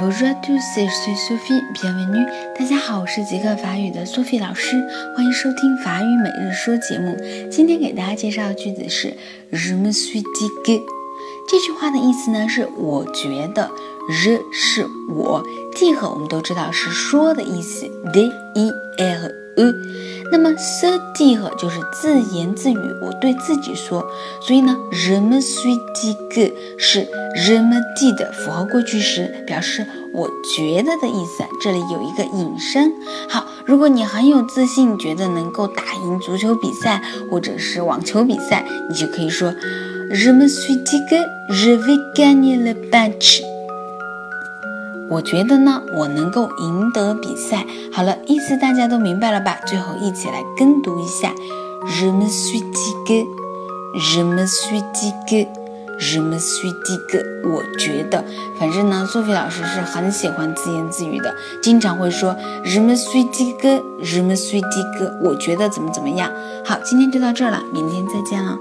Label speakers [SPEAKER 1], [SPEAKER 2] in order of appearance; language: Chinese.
[SPEAKER 1] Bonjour à tous, je suis Sophie. Bienvenue. 大家好，我是极客法语的 Sophie 老师，欢迎收听法语每日说节目。今天给大家介绍的句子是 Je me suis dit que。这句话的意思呢是我觉得，je 是我，dit 和我们都知道是说的意思，d i r 呃。那么 se dire 就是自言自语，我对自己说，所以呢，je me suis dit que 是 je me dis 的复合过去时，表示我觉得的意思。这里有一个引申。好，如果你很有自信，觉得能够打赢足球比赛或者是网球比赛，你就可以说 je me suis dit que je vais gagner le match。我觉得呢，我能够赢得比赛。好了，意思大家都明白了吧？最后一起来跟读一下：Je me suis dit que，Je me suis dit que，Je me suis dit que。我觉得，反正呢，苏菲老师是很喜欢自言自语的，经常会说 Je me suis dit que，Je me suis dit que。我觉得怎么怎么样。好，今天就到这儿了，明天再见了。